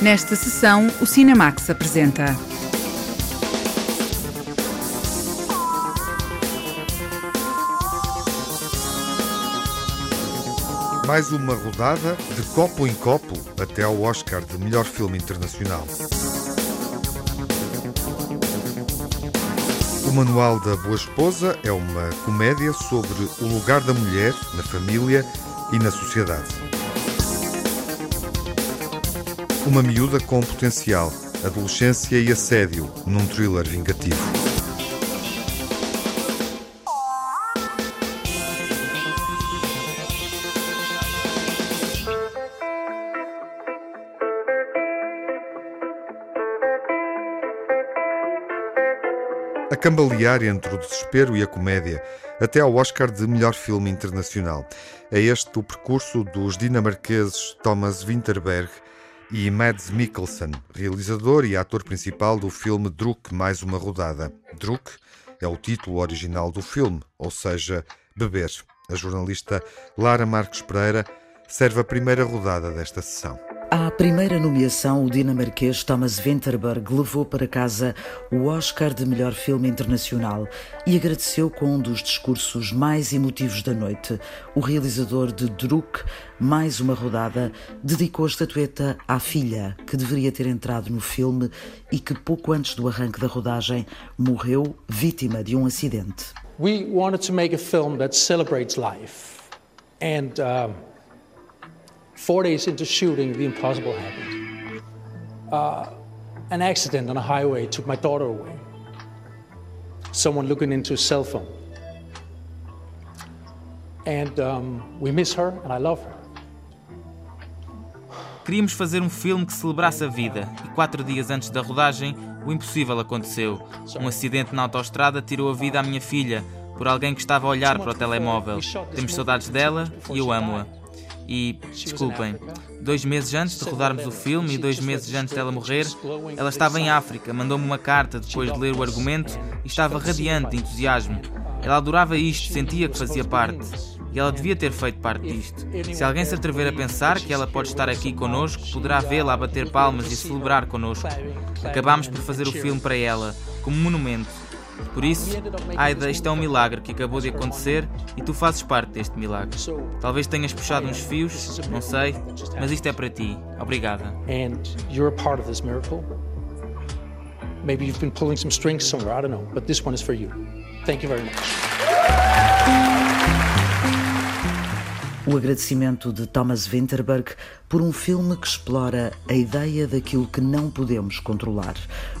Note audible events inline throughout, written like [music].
Nesta sessão, o Cinemax apresenta. Mais uma rodada de copo em copo até ao Oscar de melhor filme internacional. O Manual da Boa Esposa é uma comédia sobre o lugar da mulher na família e na sociedade. Uma miúda com potencial, adolescência e assédio num thriller vingativo. a cambalear entre o desespero e a comédia, até ao Oscar de melhor filme internacional. É este o percurso dos dinamarqueses Thomas Winterberg e Mads Mikkelsen, realizador e ator principal do filme Druk Mais Uma Rodada. Druk é o título original do filme, ou seja, beber. A jornalista Lara Marques Pereira serve a primeira rodada desta sessão. À primeira nomeação, o dinamarquês Thomas Winterberg levou para casa o Oscar de melhor filme internacional e agradeceu com um dos discursos mais emotivos da noite. O realizador de Druk, mais uma rodada, dedicou a estatueta à filha, que deveria ter entrado no filme e que pouco antes do arranque da rodagem morreu vítima de um acidente. We wanted to make a film that celebrates life and uh... Four days into shooting, the impossible happened. Uh, an accident on a highway took my daughter away. Someone looking into a cell phone. And um, we miss her, and I love her. Queríamos fazer um filme que celebrasse a vida e quatro dias antes da rodagem, o impossível aconteceu. Um acidente na autoestrada tirou a vida à minha filha por alguém que estava a olhar para o telemóvel. Temos saudades dela e eu amo-a. E, desculpem, dois meses antes de rodarmos o filme e dois meses antes dela morrer, ela estava em África, mandou-me uma carta depois de ler o argumento e estava radiante de entusiasmo. Ela adorava isto, sentia que fazia parte. E ela devia ter feito parte disto. Se alguém se atrever a pensar que ela pode estar aqui connosco, poderá vê-la a bater palmas e celebrar connosco. Acabámos por fazer o filme para ela, como monumento, por isso, Aida, isto é um milagre que acabou de acontecer e tu fazes parte deste milagre. Talvez tenhas puxado uns fios, não sei, mas isto é para ti. Obrigada. And you're a part of this miracle. Maybe you've been pulling some strings somewhere, I don't know, but this one is for you. Thank you very much. O agradecimento de Thomas Winterberg por um filme que explora a ideia daquilo que não podemos controlar.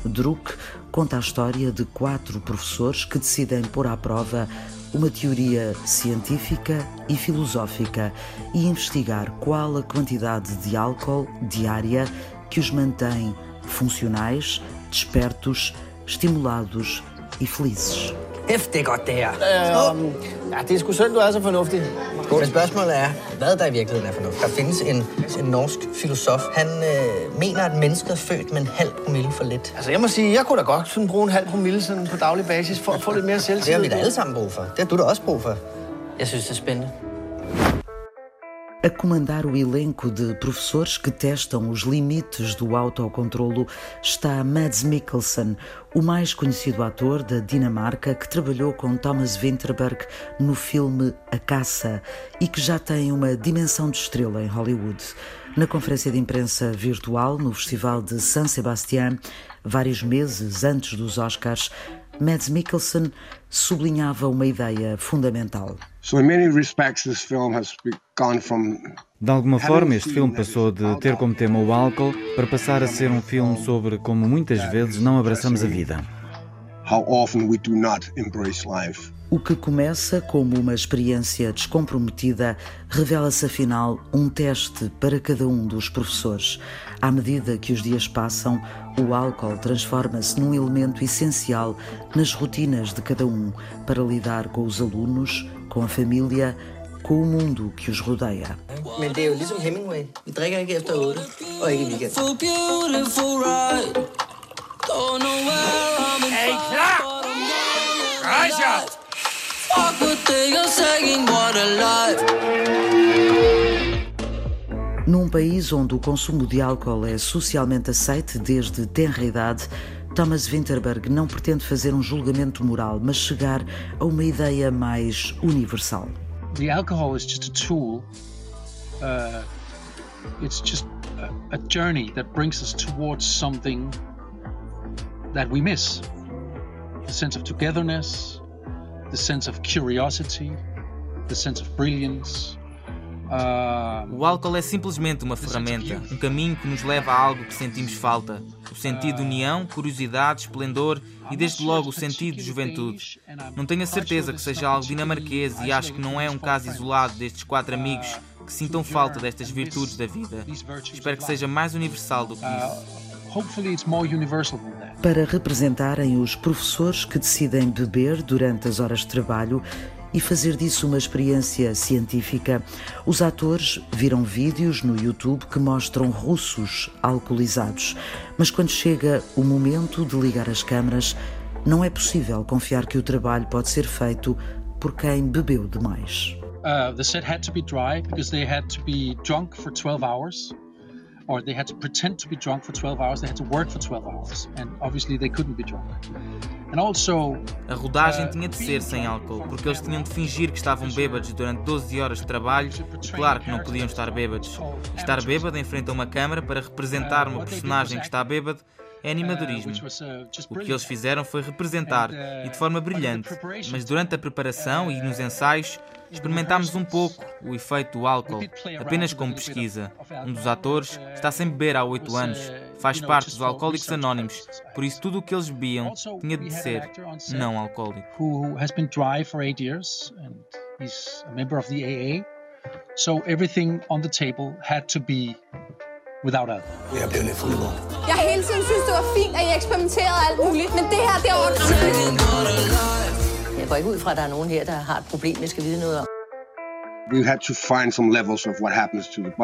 Druk conta a história de quatro professores que decidem pôr à prova uma teoria científica e filosófica e investigar qual a quantidade de álcool diária que os mantém funcionais, despertos, estimulados e felizes. Hæft, det er godt, det her. Øh, ja, det er sgu synd, du er så fornuftig. Men spørgsmålet er, hvad der i virkeligheden er fornuftigt. Der findes en, en norsk filosof. Han øh, mener, at mennesket er født med en halv promille for lidt. Altså, jeg må sige, jeg kunne da godt sådan bruge en halv promille sådan på daglig basis for at få lidt mere selvtillid. Det har vi da alle sammen brug for. Det har du da også brug for. Jeg synes, det er spændende. A comandar o elenco de professores que testam os limites do autocontrolo está Mads Mikkelsen, o mais conhecido ator da Dinamarca que trabalhou com Thomas Winterberg no filme A Caça e que já tem uma dimensão de estrela em Hollywood. Na conferência de imprensa virtual no Festival de San Sebastián, vários meses antes dos Oscars, Mads Mikkelsen sublinhava uma ideia fundamental. De alguma forma, este filme passou de ter como tema o álcool para passar a ser um filme sobre como muitas vezes não abraçamos a vida. O que começa como uma experiência descomprometida revela-se afinal um teste para cada um dos professores. À medida que os dias passam, o álcool transforma-se num elemento essencial nas rotinas de cada um para lidar com os alunos, com a família, com o mundo que os rodeia. Men det er jo ligesom Hemingway. Vi drikker ikke efter 8, og ikke i weekend. Er I klar? Rejs jer! Num país onde o consumo de álcool é socialmente aceite desde tenra idade, Thomas Winterberg não pretende fazer um julgamento moral, mas chegar a uma ideia mais universal. The alcohol is just a tool. Uh, it's just a, a journey that brings us towards something that we miss. The sense of togetherness, the sense of curiosity, the sense of brilliance, o álcool é simplesmente uma ferramenta, um caminho que nos leva a algo que sentimos falta. O sentido de união, curiosidade, esplendor e desde logo o sentido de juventude. Não tenho a certeza que seja algo dinamarquês e acho que não é um caso isolado destes quatro amigos que sintam falta destas virtudes da vida. Espero que seja mais universal do que isso. Para representarem os professores que decidem beber durante as horas de trabalho e fazer disso uma experiência científica. Os atores viram vídeos no YouTube que mostram russos alcoolizados, mas quando chega o momento de ligar as câmaras, não é possível confiar que o trabalho pode ser feito por quem bebeu demais. Uh, the set had to be dry because they had to be drunk for 12 hours or they had to pretend to be drunk for 12 hours, they had to work for 12 hours, and obviously they couldn't be drunk. And also, a rodagem uh, tinha de ser sem álcool, porque eles tinham de fingir que estavam bêbados durante 12 horas de trabalho e claro que não podiam estar bêbados. Estar bêbado em frente a uma câmara para representar uma personagem que está bêbado é animadorismo. O que eles fizeram foi representar, e de forma brilhante, mas durante a preparação e nos ensaios, experimentámos um pouco o efeito do álcool, apenas como pesquisa. Um dos atores está sem beber há oito anos, faz parte dos Alcoólicos Anónimos, por isso tudo o que eles bebiam tinha de ser não alcoólico. So everything on the table had to be without alcohol. Jeg bliver lidt fuld Jeg har hele tiden synes det var fint, at I eksperimenterede alt muligt, men det her, det er Jeg går ikke ud fra, at der er nogen her, der har et problem, jeg skal vide noget om.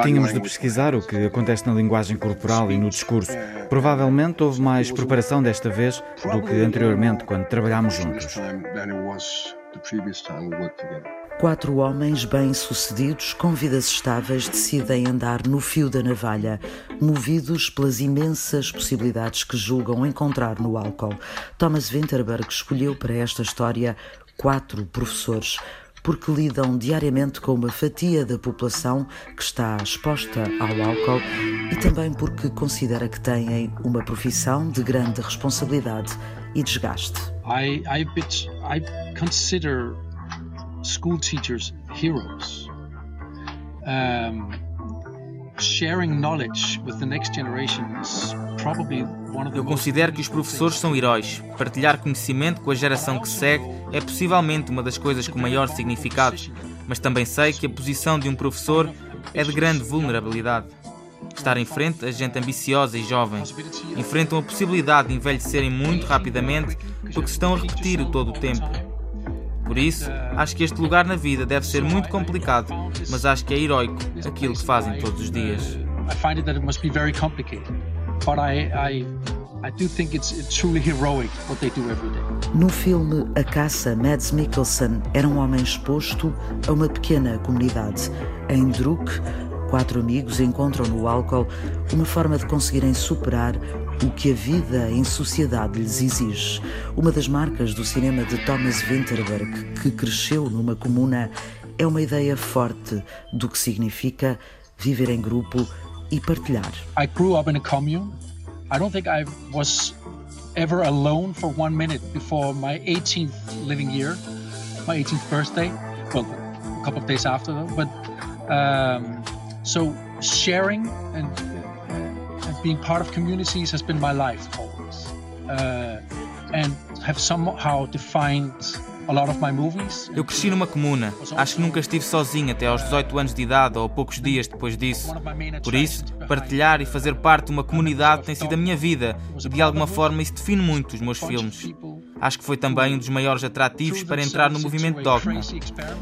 Tínhamos de pesquisar o que acontece na linguagem corporal e no discurso. Provavelmente houve mais preparação desta vez do que anteriormente, quando trabalhámos juntos. Quatro homens bem-sucedidos, com vidas estáveis, decidem andar no fio da navalha, movidos pelas imensas possibilidades que julgam encontrar no álcool. Thomas Winterberg escolheu para esta história quatro professores, porque lidam diariamente com uma fatia da população que está exposta ao álcool e também porque considera que têm uma profissão de grande responsabilidade e desgaste. I, I, I consider school teachers heroes. Um, sharing knowledge with the next generation is probably eu considero que os professores são heróis. Partilhar conhecimento com a geração que segue é possivelmente uma das coisas com maior significado, mas também sei que a posição de um professor é de grande vulnerabilidade. Estar em frente a gente ambiciosa e jovem enfrentam a possibilidade de envelhecerem muito rapidamente porque se estão a repetir todo o tempo. Por isso, acho que este lugar na vida deve ser muito complicado, mas acho que é heroico aquilo que fazem todos os dias. I find it that it must be very complicated, but I, I I do think it's, it's truly heroic what they do every day. No filme A Caça, Mads Mikkelsen era um homem exposto a uma pequena comunidade. Em Druk, quatro amigos encontram no álcool uma forma de conseguirem superar o que a vida em sociedade lhes exige. Uma das marcas do cinema de Thomas Winterberg, que cresceu numa comuna, é uma ideia forte do que significa viver em grupo e partilhar. I grew up in a commune I don't think I was ever alone for one minute before my 18th living year, my 18th birthday. Well, a couple of days after. But um, so sharing and, being part of communities has been my life always, uh, and have somehow defined Eu cresci numa comuna. Acho que nunca estive sozinho até aos 18 anos de idade ou poucos dias depois disso. Por isso, partilhar e fazer parte de uma comunidade tem sido a minha vida e de alguma forma isso define muito os meus filmes. Acho que foi também um dos maiores atrativos para entrar no movimento Dogma.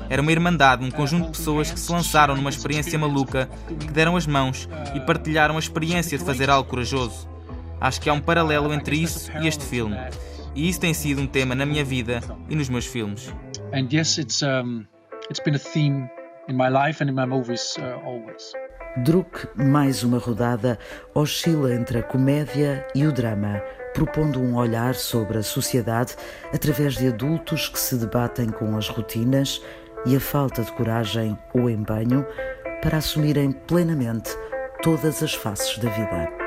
Era uma irmandade, um conjunto de pessoas que se lançaram numa experiência maluca, que deram as mãos e partilharam a experiência de fazer algo corajoso. Acho que há um paralelo entre isso e este filme. E isso tem sido um tema na minha vida e nos meus filmes. And yes, it's um, it's been a theme in my life and in my movies uh, always. Druk, mais uma rodada, oscila entre a comédia e o drama, propondo um olhar sobre a sociedade através de adultos que se debatem com as rotinas e a falta de coragem ou empenho para assumirem plenamente todas as faces da vida.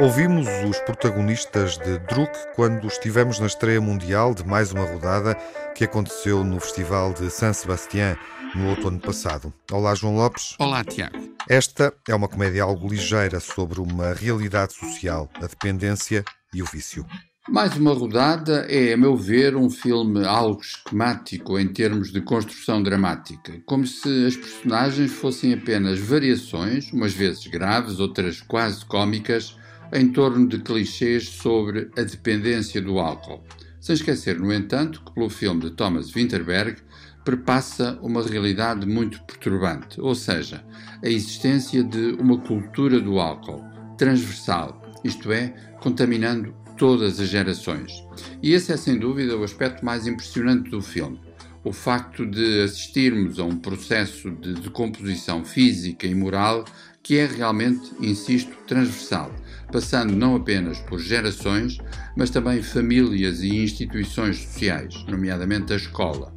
Ouvimos os protagonistas de Druk quando estivemos na estreia mundial de mais uma rodada que aconteceu no Festival de San Sebastián no outono passado. Olá, João Lopes. Olá, Tiago. Esta é uma comédia algo ligeira sobre uma realidade social, a dependência e o vício. Mais uma rodada é, a meu ver, um filme algo esquemático em termos de construção dramática, como se as personagens fossem apenas variações, umas vezes graves, outras quase cômicas, em torno de clichês sobre a dependência do álcool. Sem esquecer, no entanto, que pelo filme de Thomas Winterberg perpassa uma realidade muito perturbante, ou seja, a existência de uma cultura do álcool transversal, isto é, contaminando todas as gerações. E esse é sem dúvida o aspecto mais impressionante do filme. O facto de assistirmos a um processo de decomposição física e moral que é realmente, insisto, transversal, passando não apenas por gerações, mas também famílias e instituições sociais, nomeadamente a escola.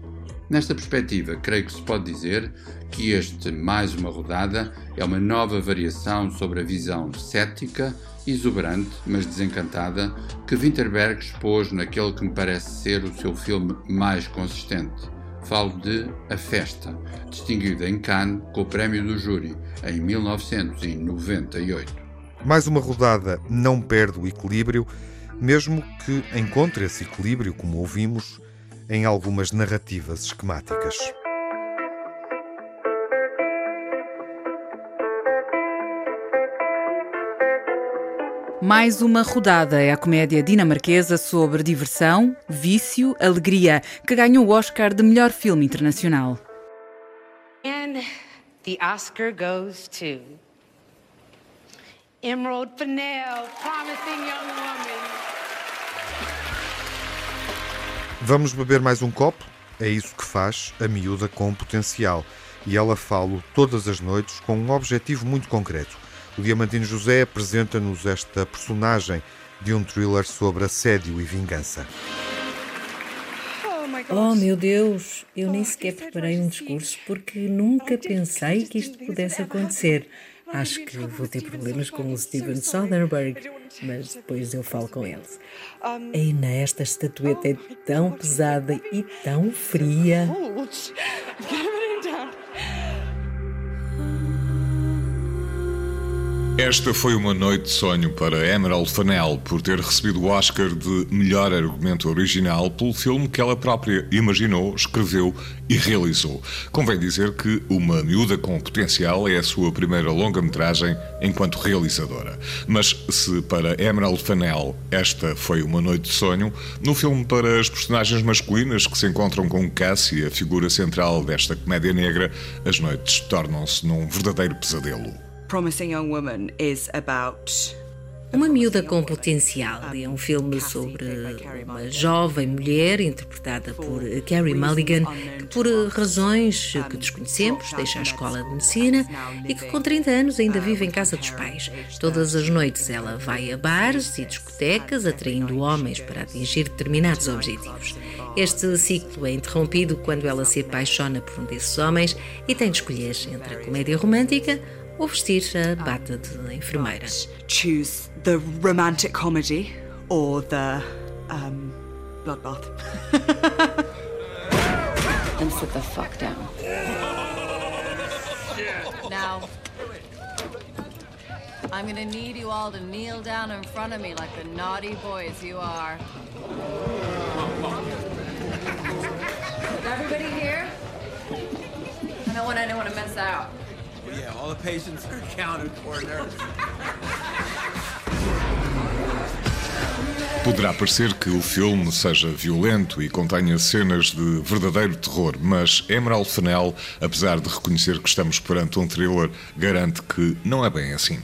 Nesta perspectiva, creio que se pode dizer que este Mais uma Rodada é uma nova variação sobre a visão cética, exuberante, mas desencantada, que Winterberg expôs naquele que me parece ser o seu filme mais consistente. Falo de A Festa, distinguido em Cannes com o Prémio do Júri em 1998. Mais uma rodada não perde o equilíbrio, mesmo que encontre esse equilíbrio, como ouvimos, em algumas narrativas esquemáticas. Mais uma rodada é a comédia dinamarquesa sobre diversão, vício, alegria, que ganhou o Oscar de melhor filme internacional. And the Oscar goes to Emerald Fennell, Promising Young Woman. Vamos beber mais um copo? É isso que faz a miúda com potencial. E ela fala todas as noites com um objetivo muito concreto o Diamantino José apresenta-nos esta personagem de um thriller sobre assédio e vingança. Oh meu Deus, eu nem sequer preparei um discurso porque nunca pensei que isto pudesse acontecer. Acho que vou ter problemas com o Steven Soderbergh, mas depois eu falo com eles. Ainda esta estatueta é tão pesada e tão fria. Esta foi uma noite de sonho para Emerald Fennell por ter recebido o Oscar de melhor argumento original pelo filme que ela própria imaginou, escreveu e realizou. Convém dizer que Uma Miúda com Potencial é a sua primeira longa-metragem enquanto realizadora. Mas se para Emerald Fennell esta foi uma noite de sonho, no filme para as personagens masculinas que se encontram com Cassie, a figura central desta comédia negra, as noites tornam-se num verdadeiro pesadelo. Promising Young Woman is about uma miúda com potencial é um filme sobre uma jovem mulher interpretada por Carrie Mulligan que, por razões que desconhecemos, deixa a escola de medicina e que, com 30 anos, ainda vive em casa dos pais. Todas as noites ela vai a bares e discotecas, atraindo homens para atingir determinados objetivos. Este ciclo é interrompido quando ela se apaixona por um desses homens e tem de escolher entre a comédia romântica ou vestir a bata de enfermeira. Choose the romantic comedy or the um, bloodbath. [laughs] and sit the fuck down. Now, I'm gonna need you all to kneel down in front of me like the naughty boys you are. Everybody here? I don't want anyone to miss out. Yeah, all the patients are accounted for, nurse. Poderá parecer que o filme seja violento e contenha cenas de verdadeiro terror, mas Emerald Fennell, apesar de reconhecer que estamos perante um thriller, garante que não é bem assim.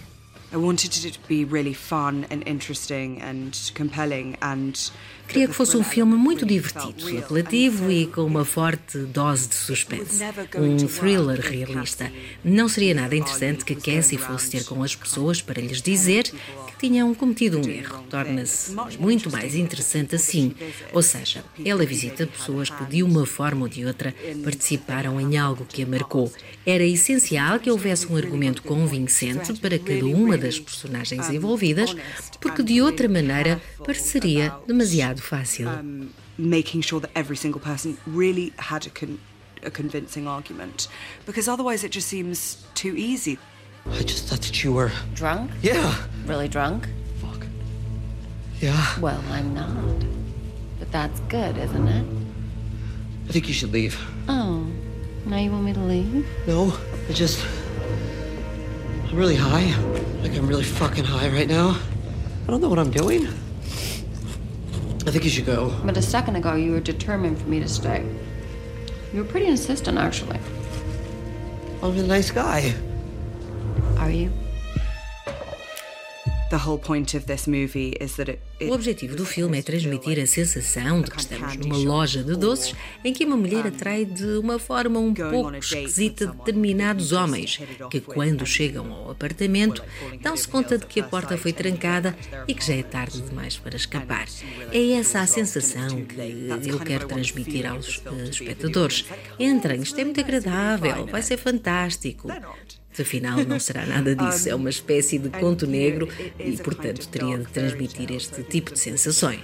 I wanted it to be really fun and interesting and compelling and Queria que fosse um filme muito divertido, apelativo e com uma forte dose de suspense. Um thriller realista. Não seria nada interessante que Cassie fosse ter com as pessoas para lhes dizer que tinham cometido um erro. Torna-se muito mais interessante assim. Ou seja, ela visita pessoas que de uma forma ou de outra participaram em algo que a marcou. Era essencial que houvesse um argumento convincente para cada uma das personagens envolvidas, porque de outra maneira pareceria demasiado fácil. Making sure that every single person really had a, con a convincing argument, because otherwise it just seems too easy. I just thought that you were drunk. Yeah. Really drunk? Fuck. Yeah. Well, I'm not. But that's good, isn't it? I think you should leave. Oh. Now you want me to leave? No, I just. I'm really high. Like, I'm really fucking high right now. I don't know what I'm doing. I think you should go. But a second ago, you were determined for me to stay. You were pretty insistent, actually. I'm a nice guy. Are you? The whole point of this movie is that it, O objetivo do filme é transmitir a sensação de que estamos numa loja de doces em que uma mulher atrai de uma forma um pouco esquisita determinados homens, que quando chegam ao apartamento dão-se conta de que a porta foi trancada e que já é tarde demais para escapar. É essa a sensação que eu quero transmitir aos uh, espectadores. Entrem, isto é muito agradável, vai ser fantástico. Afinal, não será nada disso. É uma espécie de conto negro e, portanto, teria de transmitir este tipo de sensações.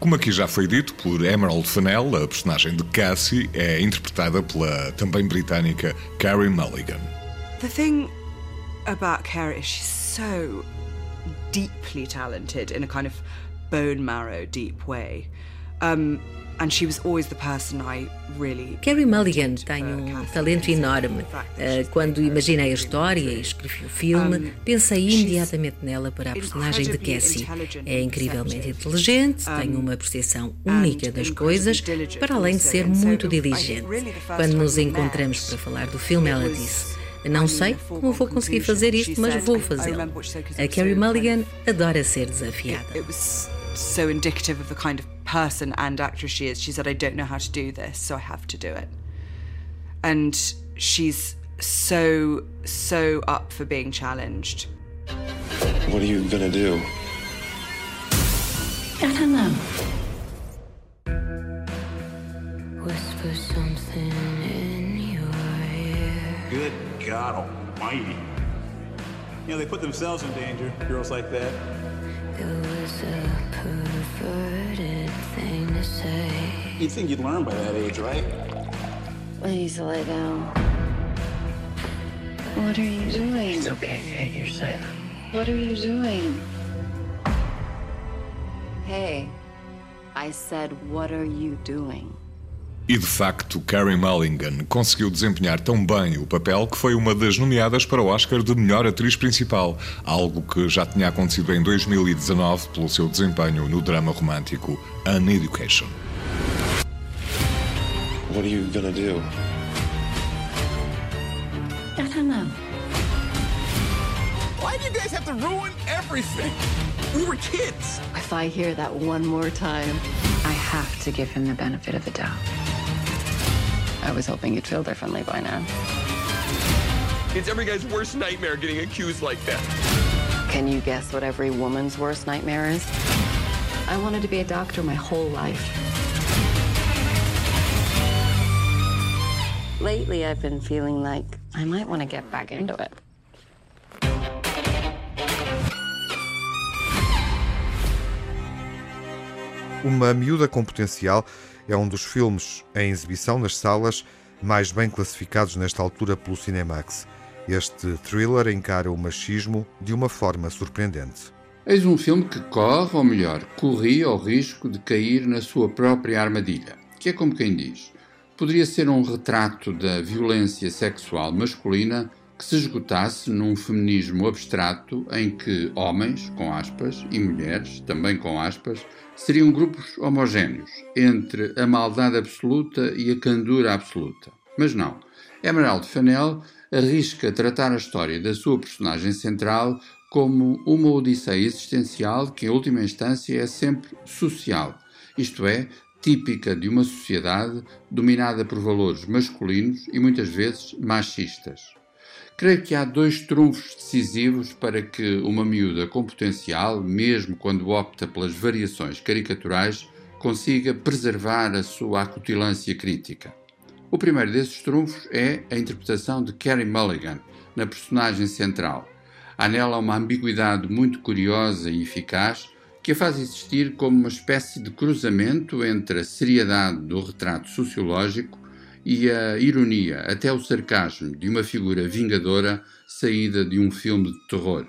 Como aqui já foi dito por Emerald Fennell, a personagem de Cassie é interpretada pela também britânica Carey Mulligan. The thing about Carey is she's so deeply talented in a kind of bone marrow deep way. Um, And she was always the person I really Carrie Mulligan tem um talento enorme. Uh, quando imaginei a história e escrevi o filme, pensei imediatamente nela para a personagem de Cassie. É incrivelmente inteligente, tem uma percepção única das coisas, para além de ser muito diligente. Quando nos encontramos para falar do filme, ela disse. Não sei como vou conseguir fazer isto, mas vou fazê-lo. A Carrie Mulligan adora ser desafiada. So indicative of the kind of person and actress she is. She said, I don't know how to do this, so I have to do it. And she's so, so up for being challenged. What are you gonna do? I don't know. Whisper something in your ear. Good God Almighty. You know, they put themselves in danger, girls like that. It was a You'd think you'd learn by that age, right? Please lay down. What are you doing? It's okay, Hey, You're safe. What are you doing? Hey, I said, what are you doing? E de facto, Carey Mulligan conseguiu desempenhar tão bem o papel que foi uma das nomeadas para o Oscar de melhor atriz principal, algo que já tinha acontecido em 2019 pelo seu desempenho no drama romântico An Education. What are you gonna do? I don't know. Why do you guys have to ruin everything? We were kids. If I hear that one more time, I have to give him the benefit of the doubt. I was hoping you'd feel differently by now. It's every guy's worst nightmare getting accused like that. Can you guess what every woman's worst nightmare is? I wanted to be a doctor my whole life. Lately, I've been feeling like I might want to get back into it. Uma Miúda com Potencial é um dos filmes em exibição nas salas mais bem classificados nesta altura pelo Cinemax. Este thriller encara o machismo de uma forma surpreendente. Eis um filme que corre, ou melhor, corria o risco de cair na sua própria armadilha, que é como quem diz. Poderia ser um retrato da violência sexual masculina que se esgotasse num feminismo abstrato em que homens, com aspas, e mulheres, também com aspas, seriam grupos homogéneos entre a maldade absoluta e a candura absoluta. Mas não. Emerald Fennell arrisca tratar a história da sua personagem central como uma odisseia existencial que, em última instância, é sempre social, isto é, típica de uma sociedade dominada por valores masculinos e muitas vezes machistas. Creio que há dois trunfos decisivos para que uma miúda com potencial, mesmo quando opta pelas variações caricaturais, consiga preservar a sua acutilância crítica. O primeiro desses trunfos é a interpretação de Carey Mulligan na personagem central. Há nela uma ambiguidade muito curiosa e eficaz que a faz existir como uma espécie de cruzamento entre a seriedade do retrato sociológico e a ironia, até o sarcasmo, de uma figura vingadora saída de um filme de terror.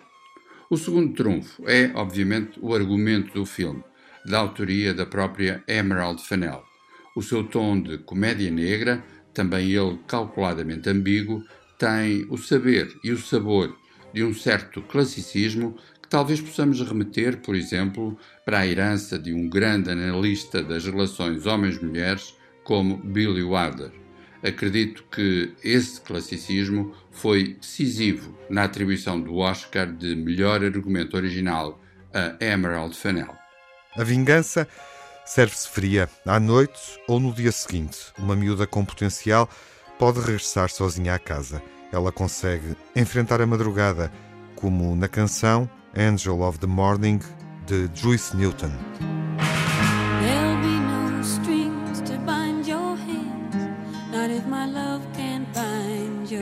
O segundo trunfo é, obviamente, o argumento do filme, da autoria da própria Emerald Fennell. O seu tom de comédia negra, também ele calculadamente ambíguo, tem o saber e o sabor de um certo classicismo que talvez possamos remeter, por exemplo, para a herança de um grande analista das relações homens-mulheres como Billy Wilder acredito que esse classicismo foi decisivo na atribuição do Oscar de melhor argumento original a Emerald Fennell. A vingança serve-se fria, à noite ou no dia seguinte. Uma miúda com potencial pode regressar sozinha à casa. Ela consegue enfrentar a madrugada, como na canção Angel of the Morning de Joyce Newton.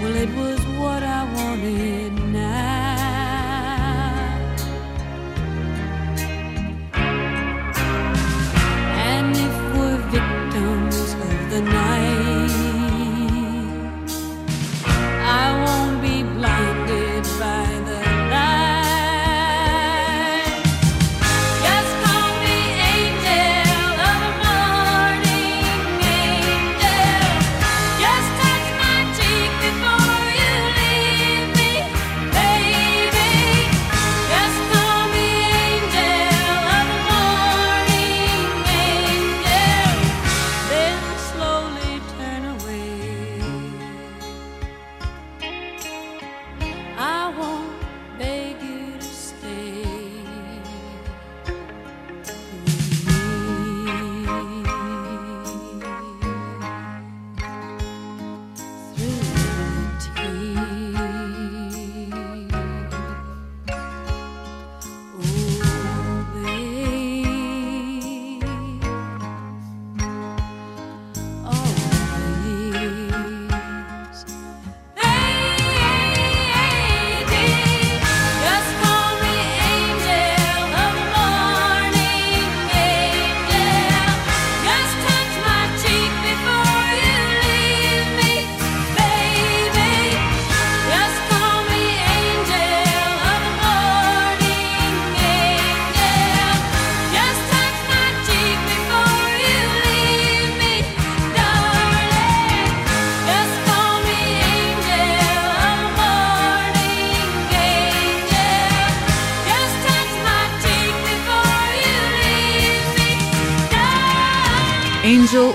Well, it was what I wanted.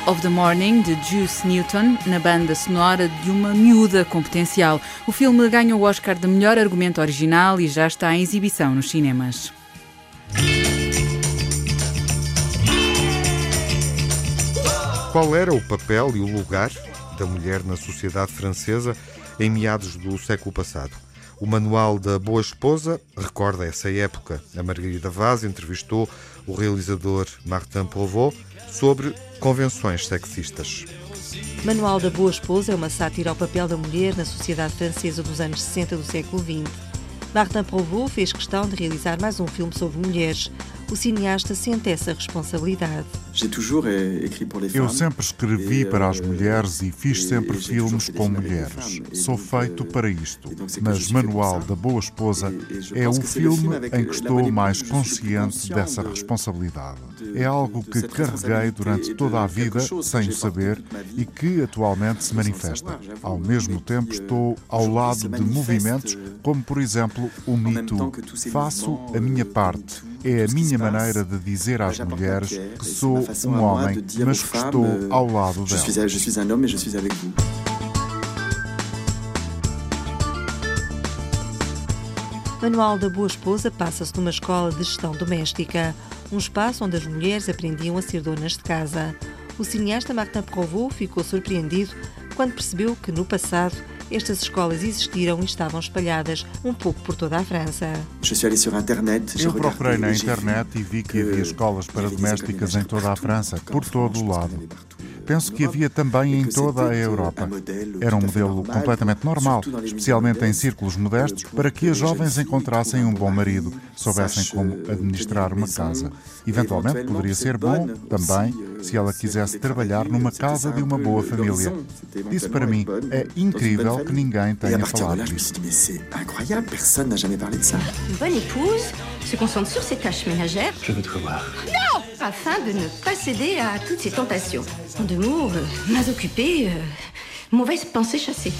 Of the Morning, de Juice Newton, na banda sonora de uma miúda com potencial. O filme ganhou o Oscar de melhor argumento original e já está em exibição nos cinemas. Qual era o papel e o lugar da mulher na sociedade francesa em meados do século passado? O Manual da Boa Esposa recorda essa época. A Margarida Vaz entrevistou o realizador Martin Provost sobre convenções sexistas. Manual da Boa Esposa é uma sátira ao papel da mulher na sociedade francesa dos anos 60 do século XX. Martin Provost fez questão de realizar mais um filme sobre mulheres. O cineasta sente essa responsabilidade. Eu sempre escrevi para as mulheres e fiz sempre filmes com mulheres. Sou feito para isto. Mas Manual da Boa Esposa é o filme em que estou mais consciente dessa responsabilidade. É algo que carreguei durante toda a vida sem o saber e que atualmente se manifesta. Ao mesmo tempo, estou ao lado de movimentos como, por exemplo, o Me Too. Faço a minha parte é a minha maneira de dizer às mulheres que sou um homem, mas que estou ao lado delas. Manual da Boa Esposa passa-se numa escola de gestão doméstica, um espaço onde as mulheres aprendiam a ser donas de casa. O cineasta Martin Provost ficou surpreendido quando percebeu que, no passado, estas escolas existiram e estavam espalhadas um pouco por toda a França. Eu procurei na internet e vi que havia escolas para domésticas em toda a França, por todo o lado. Penso que havia também em toda a Europa. Era um modelo completamente normal, especialmente em círculos modestos, para que as jovens encontrassem um bom marido, soubessem como administrar uma casa. Eventualmente poderia ser bom também se ela quisesse trabalhar numa casa de uma boa família. Isso para mim é incrível que ninguém tenha falado disso. Une bonne épouse se concentre sur ses tâches ménagères. Je veux te revoir. Non Afin de ne pas céder à toutes ces tentations. En deux mots, euh, mas occupée, euh, mauvaise pensée chassée.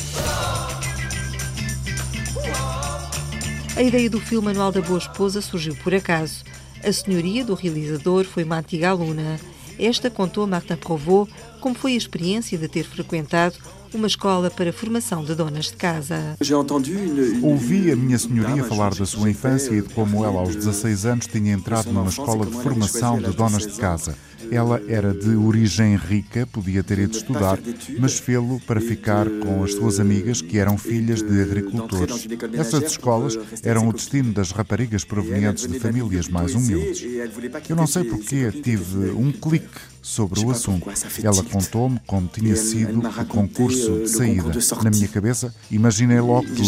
A ideia do filme Manual da Boa Esposa surgiu por acaso. A senhoria do realizador foi uma antiga aluna. Esta contou a Marta Provost como foi a experiência de ter frequentado uma escola para formação de donas de casa. Ouvi a minha senhoria falar da sua infância e de como ela, aos 16 anos, tinha entrado numa escola de formação de donas de casa. Ela era de origem rica, podia ter ido estudar, mas fê-lo para ficar com as suas amigas que eram filhas de agricultores. Essas escolas eram o destino das raparigas provenientes de famílias mais humildes. Eu não sei porquê tive um clique sobre o assunto. Ela contou-me como tinha sido o concurso de saída. Na minha cabeça, imaginei logo tudo.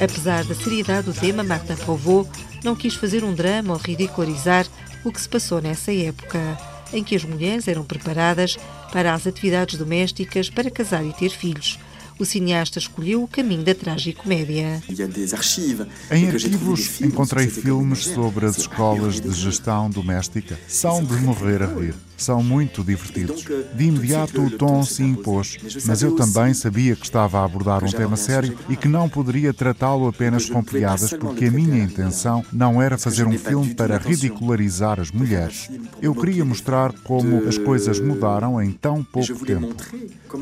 Apesar da seriedade do tema, Marta Provost não quis fazer um drama ou ridicularizar o que se passou nessa época, em que as mulheres eram preparadas para as atividades domésticas para casar e ter filhos. O cineasta escolheu o caminho da tragicomédia. Em arquivos encontrei filmes sobre as escolas de gestão doméstica. São de morrer a rir. São muito divertidos. De imediato o tom se impôs, mas eu também sabia que estava a abordar um tema sério e que não poderia tratá-lo apenas com piadas, porque a minha intenção não era fazer um filme para ridicularizar as mulheres. Eu queria mostrar como as coisas mudaram em tão pouco tempo.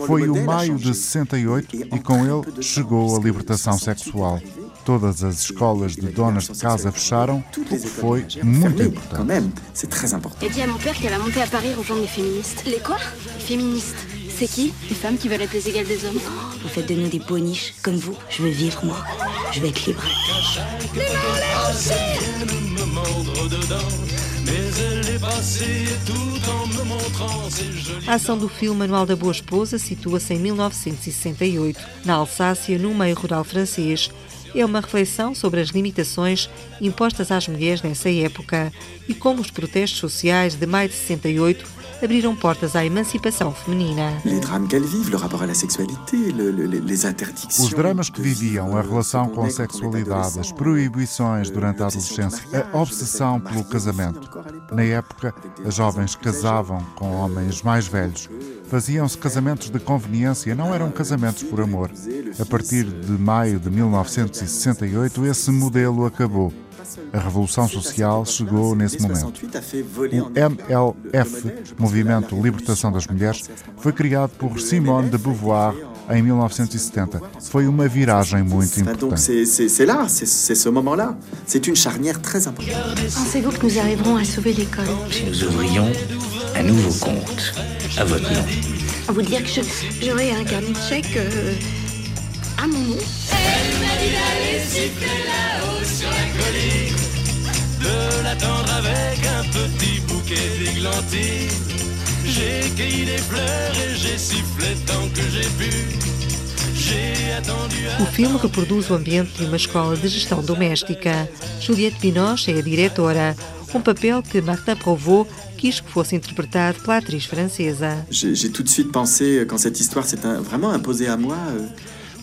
Foi o maio de 68 e com ele chegou a libertação sexual. Todas as escolas de donas de casa fecharam, o que foi muito importante. J'ai dit à mon père qu'elle va monter à Paris rejoindre les féministes. Les quoi? Féministes. C'est qui? Les femmes qui veulent être les égales des hommes. Vous faites de nous des boniches, comme vous. Je veux vivre, moi. Je veux être libre. A ação do filme Manual da Boa Esposa situa-se em 1968, na Alsácia, no meio rural francês. É uma reflexão sobre as limitações impostas às mulheres nessa época e como os protestos sociais de maio de 68 abriram portas à emancipação feminina. Os dramas que viviam, a relação com a sexualidade, as proibições durante a adolescência, a obsessão pelo casamento. Na época, as jovens casavam com homens mais velhos. Faziam-se casamentos de conveniência, não eram casamentos por amor. A partir de maio de 1968, esse modelo acabou. A revolução social chegou nesse momento. O MLF, Movimento Libertação das Mulheres, foi criado por Simone de Beauvoir em 1970. Foi uma viragem muito importante. C'est là, c'est ce moment-là. C'est une charnière très importante. Pensez-vous que nous arriverons à sauver l'école Si nous ouvrions un nouveau compte à votre nom. Vous dire que j'aurai un carnet de chèques euh, à mon nom Elle m'a dit d'aller siffler là-haut sur la colline, de l'attendre avec un petit bouquet d'églantines. J'ai cueilli des fleurs et j'ai sifflé tant que j'ai pu. O filme reproduz o ambiente de uma escola de gestão doméstica. Juliette Binoche é a diretora, um papel que Martin Provost quis que fosse interpretado pela atriz francesa. J'ai tout de suite pensé, quand cette histoire s'est vraiment imposée à moi, euh,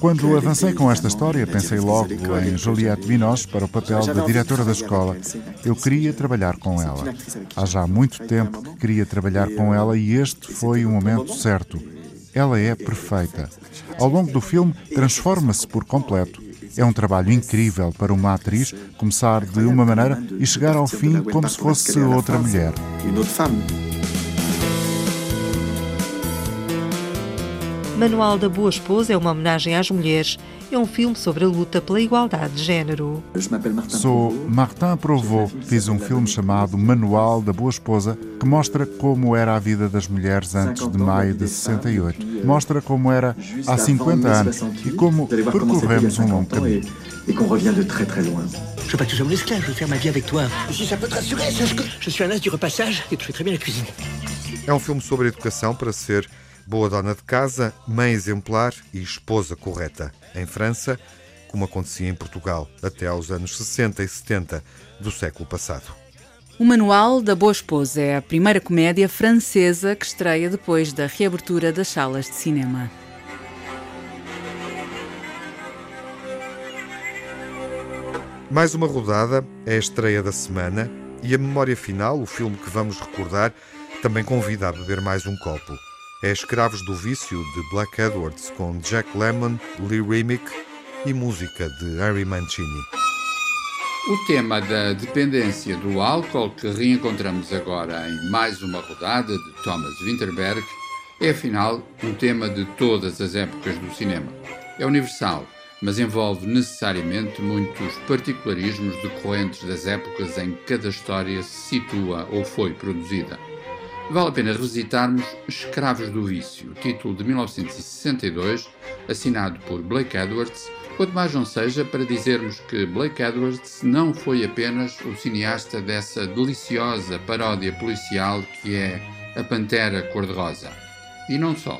Quando avancei com esta história, pensei logo em Juliette Binoche para o papel de diretora da escola. Eu queria trabalhar com ela. Há já muito tempo que queria trabalhar com ela e este foi o momento certo. Ela é perfeita. Ao longo do filme, transforma-se por completo. É um trabalho incrível para uma atriz começar de uma maneira e chegar ao fim como se fosse outra mulher. Manual da Boa Esposa é uma homenagem às mulheres. É um filme sobre a luta pela igualdade de género. Sou Martin Provost. Fiz um filme chamado Manual da Boa Esposa, que mostra como era a vida das mulheres antes de maio de 68. Mostra como era há 50 anos e como percorremos um longo caminho. Et qu'on revient de très très loin. Je veux pas mon esclave, je veux faire ma vie avec toi. Et si ça peut te rassurer, sache que je suis un as du repassage et tu fais très bien la cuisine. É um filme sobre educação para ser boa dona de casa, mãe exemplar e esposa correta. Em França, como acontecia em Portugal até aos anos 60 e 70 do século passado. O Manual da Boa Esposa é a primeira comédia francesa que estreia depois da reabertura das salas de cinema. Mais uma rodada é a estreia da semana e a memória final, o filme que vamos recordar, também convida a beber mais um copo. É Escravos do Vício de Black Edwards com Jack Lemmon, Lee Remick e música de Harry Mancini. O tema da dependência do álcool que reencontramos agora em mais uma rodada de Thomas Winterberg é afinal um tema de todas as épocas do cinema. É universal mas envolve necessariamente muitos particularismos decorrentes das épocas em que cada história se situa ou foi produzida. Vale a pena revisitarmos Escravos do Vício, título de 1962, assinado por Blake Edwards, quanto mais não seja para dizermos que Blake Edwards não foi apenas o cineasta dessa deliciosa paródia policial que é A Pantera Cor-de-Rosa. E não só.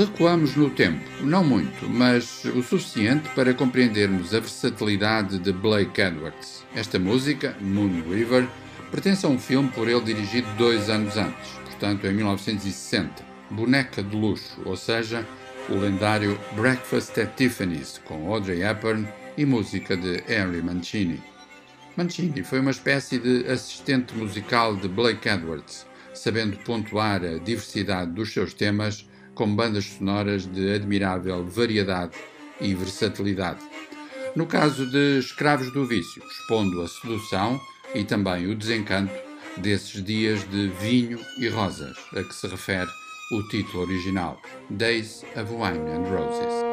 Recuamos no tempo, não muito, mas o suficiente para compreendermos a versatilidade de Blake Edwards. Esta música, Moon River, pertence a um filme por ele dirigido dois anos antes, portanto em 1960, Boneca de Luxo, ou seja, o lendário Breakfast at Tiffany's, com Audrey Hepburn e música de Henry Mancini. Mancini foi uma espécie de assistente musical de Blake Edwards, sabendo pontuar a diversidade dos seus temas com bandas sonoras de admirável variedade e versatilidade. No caso de Escravos do Vício, expondo a sedução e também o desencanto desses dias de vinho e rosas, a que se refere o título original, Days of Wine and Roses.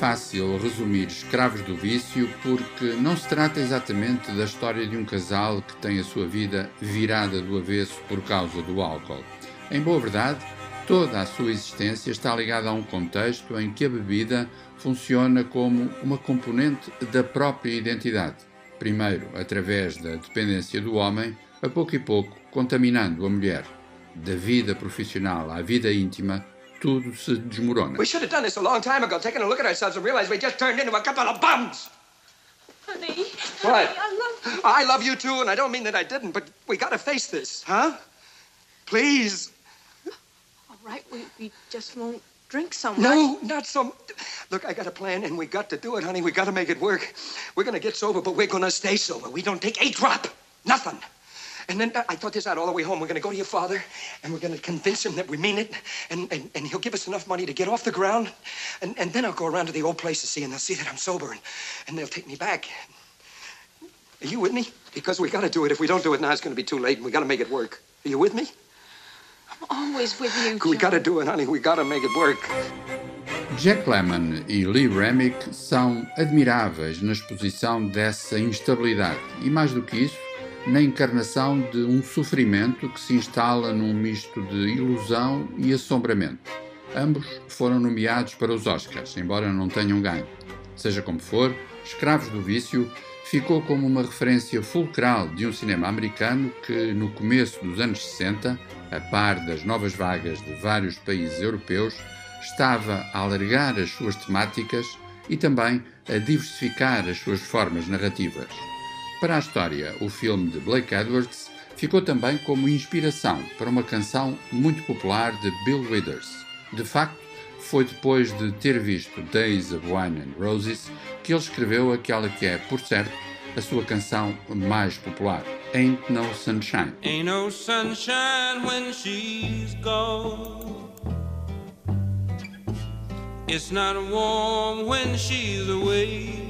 Fácil resumir Escravos do Vício porque não se trata exatamente da história de um casal que tem a sua vida virada do avesso por causa do álcool. Em boa verdade, toda a sua existência está ligada a um contexto em que a bebida funciona como uma componente da própria identidade. Primeiro, através da dependência do homem, a pouco e pouco contaminando a mulher. Da vida profissional à vida íntima, tudo se desmorona. We should have done this a long time ago, taken a look at ourselves and realized we just turned into a couple of bums. Honey, What? honey, I love you. I love you too, and I don't mean that I didn't, but we gotta face this, huh? Please. All right, we, we just won't drink so much. No, not so. Look, I got a plan, and we got to do it, honey. We got to make it work. We're gonna get sober, but we're gonna stay sober. We don't take a drop, nothing. And then I thought this out all the way home. We're gonna go to your father, and we're gonna convince him that we mean it, and, and, and he'll give us enough money to get off the ground, and, and then I'll go around to the old place to see, and they'll see that I'm sober, and, and they'll take me back. Are you with me? Because we gotta do it. If we don't do it now, it's gonna be too late, and we gotta make it work. Are you with me? I'm always with you. We gotta do it, honey. We gotta make it work. Jack Lemmon e Lee Remick são admiráveis na exposição dessa instabilidade e, mais do que isso, na encarnação de um sofrimento que se instala num misto de ilusão e assombramento. Ambos foram nomeados para os Oscars, embora não tenham ganho. Seja como for, Escravos do Vício ficou como uma referência fulcral de um cinema americano que, no começo dos anos 60, a par das novas vagas de vários países europeus, estava a alargar as suas temáticas e também a diversificar as suas formas narrativas. Para a história, o filme de Blake Edwards ficou também como inspiração para uma canção muito popular de Bill Withers. De facto, foi depois de ter visto Days of Wine and Roses que ele escreveu aquela que é, por certo, a sua canção mais popular, Ain't No Sunshine. Ain't no sunshine when she's gone. It's not warm when she's away.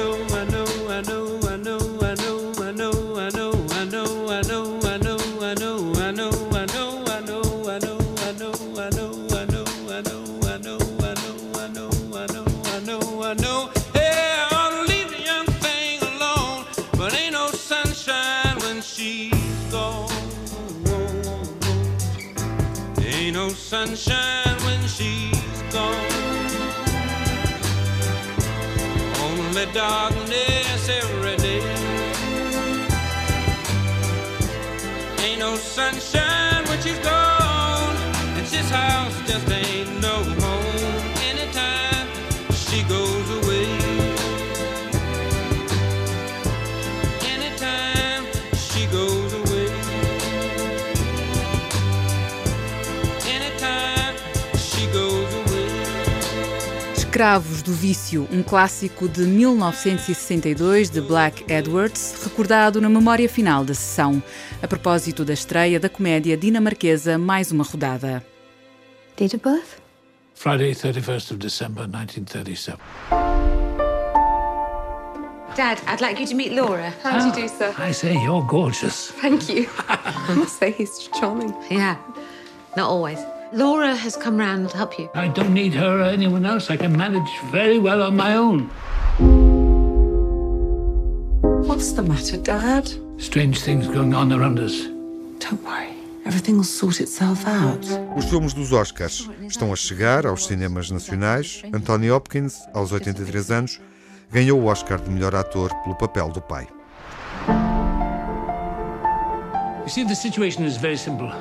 sunshine Escravos do Vício, um clássico de 1962 de Black Edwards, recordado na memória final da sessão, a propósito da estreia da comédia dinamarquesa Mais uma Rodada. Date of birth? Friday, 31st of December, 1937. Dad, I'd like you to meet Laura. How do you do, sir? I say, you're gorgeous. Thank you. [laughs] I must say he's charming. Yeah, not always. Laura has come round to help you. I don't need her or anyone else. I can manage very well on my own. What's the matter, Dad? Strange things going on around us. Don't worry. Everything will sort itself out. Os filmes dos Oscars estão a chegar aos cinemas nacionais. Anthony Hopkins, aos 83 anos, ganhou o Oscar de melhor ator pelo papel do pai. You see, the situation is very simple.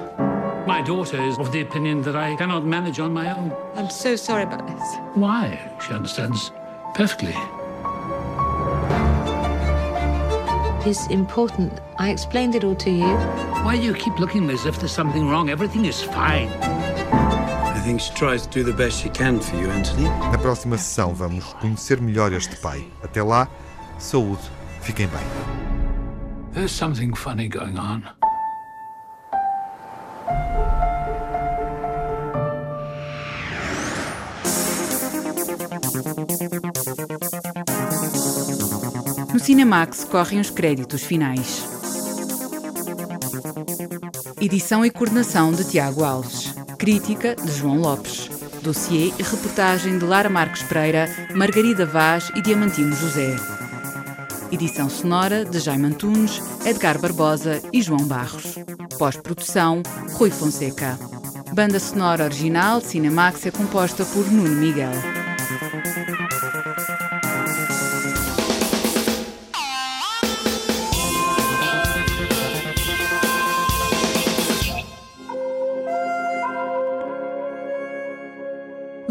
My daughter is of the opinion that I cannot manage on my own. I'm so sorry about this. Why? She understands perfectly. It's important. I explained it all to you. Why do you keep looking as if there's something wrong? Everything is fine. I think she tries to do the best she can for you, Anthony. Na próxima sessão vamos conhecer melhor este pai. Até lá, saúde, fiquem bem. There's something funny going on. Cinemax correm os créditos finais. Edição e coordenação de Tiago Alves. Crítica de João Lopes. Dossiê e reportagem de Lara Marques Pereira, Margarida Vaz e Diamantino José. Edição sonora de Jaime Antunes, Edgar Barbosa e João Barros. Pós-produção, Rui Fonseca. Banda sonora original Cinemax é composta por Nuno Miguel.